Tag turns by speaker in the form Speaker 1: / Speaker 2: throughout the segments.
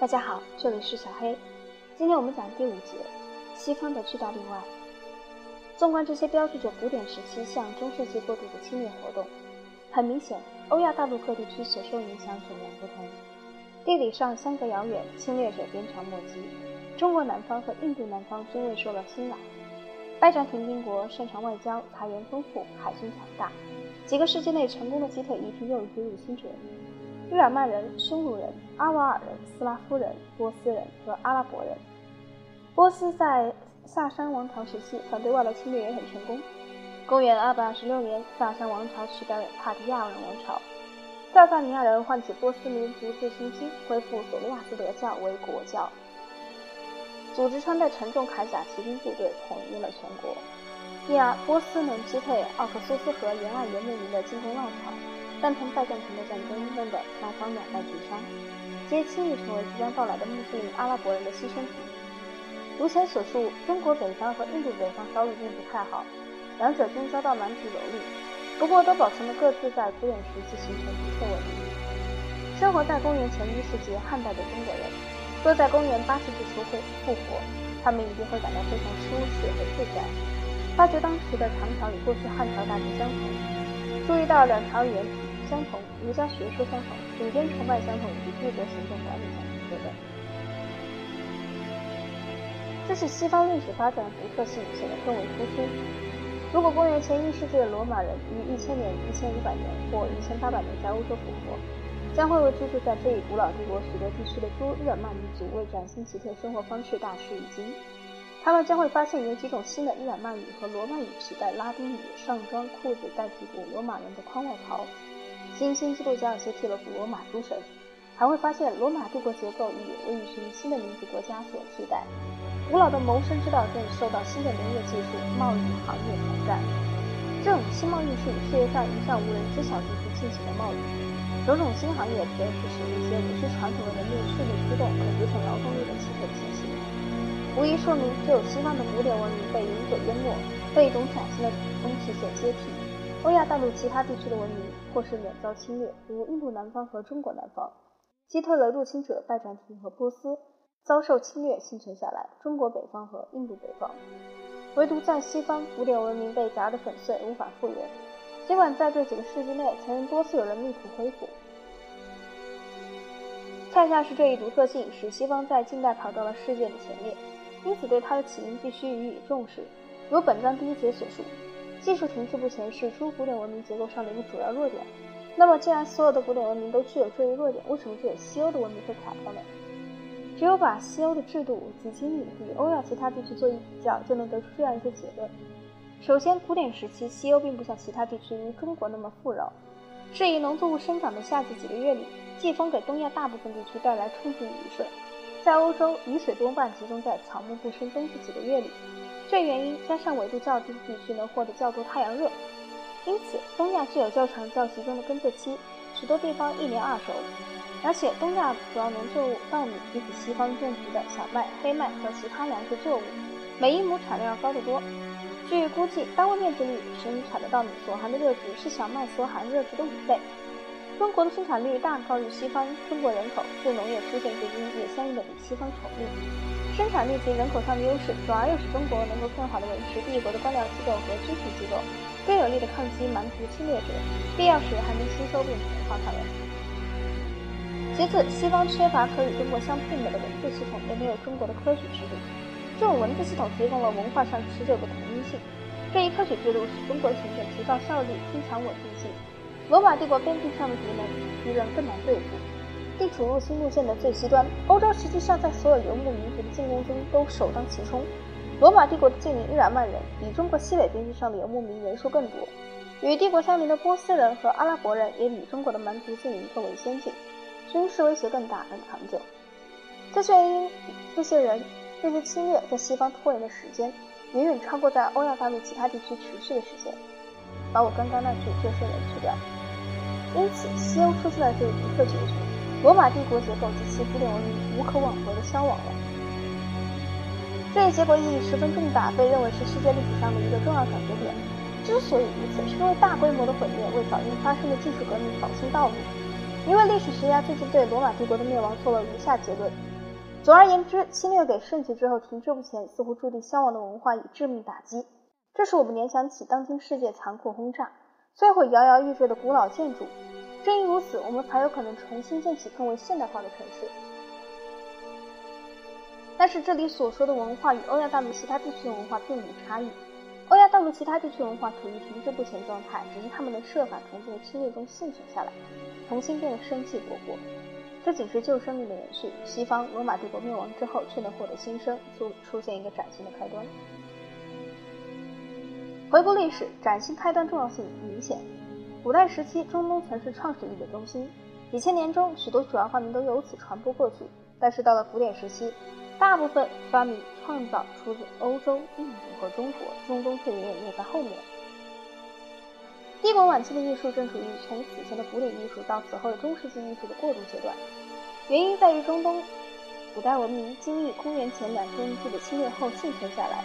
Speaker 1: 大家好，这里是小黑。今天我们讲第五节，西方的巨大例外。纵观这些标志着古典时期向中世纪过渡的侵略活动，很明显，欧亚大陆各地区所受影响迥然不同。地理上相隔遥远，侵略者鞭长莫及。中国南方和印度南方均未受到侵扰。拜占庭帝国擅长外交，财源丰富，海军强大，几个世纪内成功的击退一批又一批入侵者。日耳曼人、匈奴人、阿瓦尔人、斯拉夫人、波斯人和阿拉伯人。波斯在萨珊王朝时期反对外来侵略也很成功。公元226年，萨珊王朝取代了帕提亚人王朝，萨萨尼亚人唤起波斯民族自信心，恢复索罗亚斯德教为国教，组织穿戴沉重铠甲骑兵部队，统一了全国。因而，波斯能击退奥克苏斯河沿岸游牧民的进攻浪潮。但同拜占庭的战争弄得双方两败俱伤，皆轻易成为即将到来的穆斯林阿拉伯人的牺牲品。如前所述，中国北方和印度北方遭遇并不太好，两者均遭到蛮族蹂躏，不过都保存了各自在古典时期形成独特文明。生活在公元前一世纪汉代的中国人，若在公元八世纪初会复活，他们一定会感到非常舒适和自在，发觉当时的唐朝与过去汉朝大致相同，注意到两朝语言。相同，儒家学说相同，顶尖崇拜相同，以及各国行政管理相同等等。这是西方历史发展的独特性显得更为突出。如果公元前一世纪的罗马人于一千年、一千五百年或一千八百年在欧洲复活，将会为居住在这一古老帝国许多地区的诸日耳曼民族为崭新奇特生活方式大吃一惊。他们将会发现有几种新的日耳曼语和罗曼语取代拉丁语，上装裤子代替古罗马人的宽外袍。新兴基督教接替了古罗马诸神，还会发现罗马帝国结构已为一群新的民族国家所替代。古老的谋生之道正受到新的农业技术、贸易行业挑战。这种新贸易是世界上一向无人知晓地区进行的贸易。种种新行业则是使一些无需传统的人力迅速出动、可节省劳动力的奇特奇形，无疑说明只有西方的古典文明被永久淹没，被一种崭新的东西所接替。欧亚大陆其他地区的文明或是免遭侵略，如印度南方和中国南方，击退了入侵者拜占庭和波斯，遭受侵略幸存下来。中国北方和印度北方，唯独在西方，古典文明被砸得粉碎，无法复原。尽管在这几个世纪内，曾经多次有人力图恢复，恰恰是这一独特性使西方在近代跑到了世界的前列，因此对它的起因必须予以重视。如本章第一节所述。技术停滞不前是诸古典文明结构上的一个主要弱点。那么，既然所有的古典文明都具有这一弱点，为什么只有西欧的文明会垮掉呢？只有把西欧的制度及经历与欧亚其他地区做一比较，就能得出这样一个结论：首先，古典时期西欧并不像其他地区如中国那么富饶，适宜农作物生长的夏季几个月里，季风给东亚大部分地区带来充足雨水。在欧洲，雨水多半集中在草木不生冬季几个月里。这原因加上纬度较低的地区能获得较多太阳热，因此东亚具有较长较集中的耕作期，许多地方一年二熟。而且东亚主要农作物稻米比起西方种植的小麦、黑麦和其他粮食作物，每一亩产量要高得多。据估计，单位面积里生产的稻米所含的热值是小麦所含热值的五倍。中国的生产率大高于西方，中国人口自农业出现至今也相应的比西方稠密。生产力及人口上的优势，转而又使中国能够更好地维持帝国的官僚机构和军事机构，更有力地抗击蛮族侵略者，必要时还能吸收并同化他们。其次，西方缺乏可与中国相媲美的文字系统，也没有中国的科举制度。这种文字系统提供了文化上持久的统一性，这一科举制度使中国行政提高效率，增强稳定性。罗马帝国边境上的敌人，敌人更难对付。地处入侵路线的最西端，欧洲实际上在所有游牧民族的进攻中都首当其冲。罗马帝国的近邻日耳曼人比中国西北边境上的游牧民人数更多，与帝国相邻的波斯人和阿拉伯人也比中国的蛮族近邻更为先进，军事威胁更大、更长久。这些原因，这些人、这些侵略在西方拖延的时间，远远超过在欧亚大陆其他地区持续的时间。把我刚刚那句“这些人”去掉，因此西欧出现了这一独特结局。罗马帝国结构及其古典文明无可挽回的消亡了。这一结果意义十分重大，被认为是世界历史上的一个重要转折点。之所以如此，是因为大规模的毁灭为早应发生的技术革命扫清道路。一位历史学家最近对罗马帝国的灭亡做了如下结论：总而言之，侵略给盛极之后停滞不前、似乎注定消亡的文化以致命打击。这使我们联想起当今世界残酷轰炸、摧毁摇摇欲坠的古老建筑。正因如此，我们才有可能重新建起更为现代化的城市。但是，这里所说的文化与欧亚大陆其他地区的文化并无差异。欧亚大陆其他地区文化处于停滞不前状态，只是他们能设法从这个侵略中幸存下来，重新变得生气勃勃。这仅是旧生命的延续。西方罗马帝国灭亡之后，却能获得新生，出出现一个崭新的开端。回顾历史，崭新开端重要性明显。古代时期，中东曾是创始力的中心，几千年中，许多主要发明都由此传播过去。但是到了古典时期，大部分发明创造出自欧洲、印度和中国，中东却远远落在后面。帝国晚期的艺术正处于从此前的古典艺术到此后的中世纪艺术的过渡阶段，原因在于中东古代文明经历公元前两千纪的侵略后幸存下来，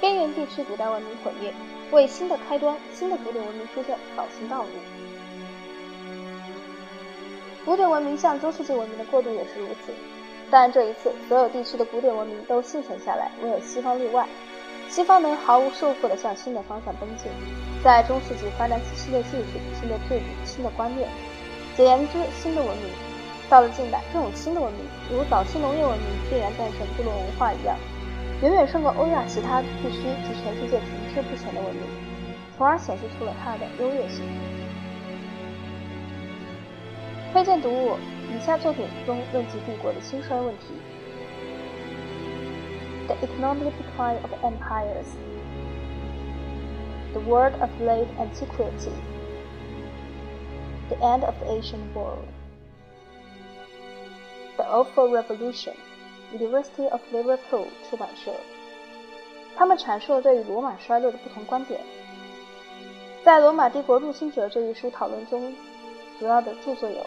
Speaker 1: 边缘地区古代文明毁灭，为新的开端、新的古典文明出现扫清道路。古典文明向中世纪文明的过渡也是如此。但这一次，所有地区的古典文明都幸存下来，唯有西方例外。西方能毫无束缚地向新的方向奔进，在中世纪发展起新的技术、新的制度、新的观念，简言之，新的文明。到了近代，这种新的文明，如早期农业文明必然诞生部落文化一样，远远胜过欧亚其他地区及全世界停滞不前的文明，从而显示出了它的优越性。推荐读物。以下作品中论及帝国的兴衰问题：The Economic Decline of Empires, The World of Late Antiquity, The End of the Ancient World, The Awful Revolution, University of Liverpool 出版社。他们阐述了对于罗马衰落的不同观点。在《罗马帝国入侵者》这一书讨论中，主要的着作有。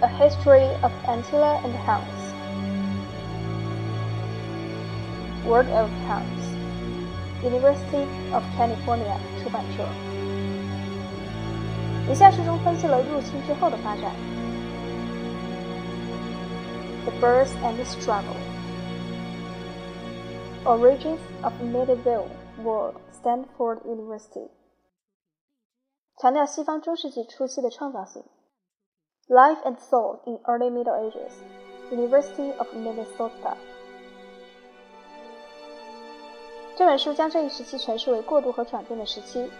Speaker 1: A History of Antilla and Hounds. Word of Hounds. University of California 出版社。以下书中分析了入侵之后的发展。 The Birth and the Struggle. Origins of Medieval World, Stanford University. 强调西方中世纪初期的创造性。Life and Soul in Early Middle Ages, University of Minnesota。这本书将这一时期诠释为过渡和转变的时期。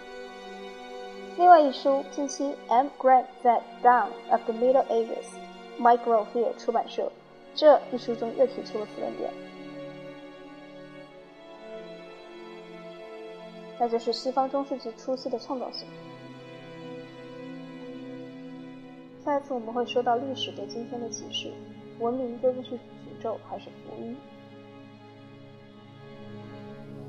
Speaker 1: 另外一书近期 M. Grant 在 Down of the Middle Ages, Micro Hill 出版社， 这一书中又提出了此论点。那就是西方中世纪初期的创造性。下一次我们会说到历史对今天的启示，文明究竟是诅咒还是福音？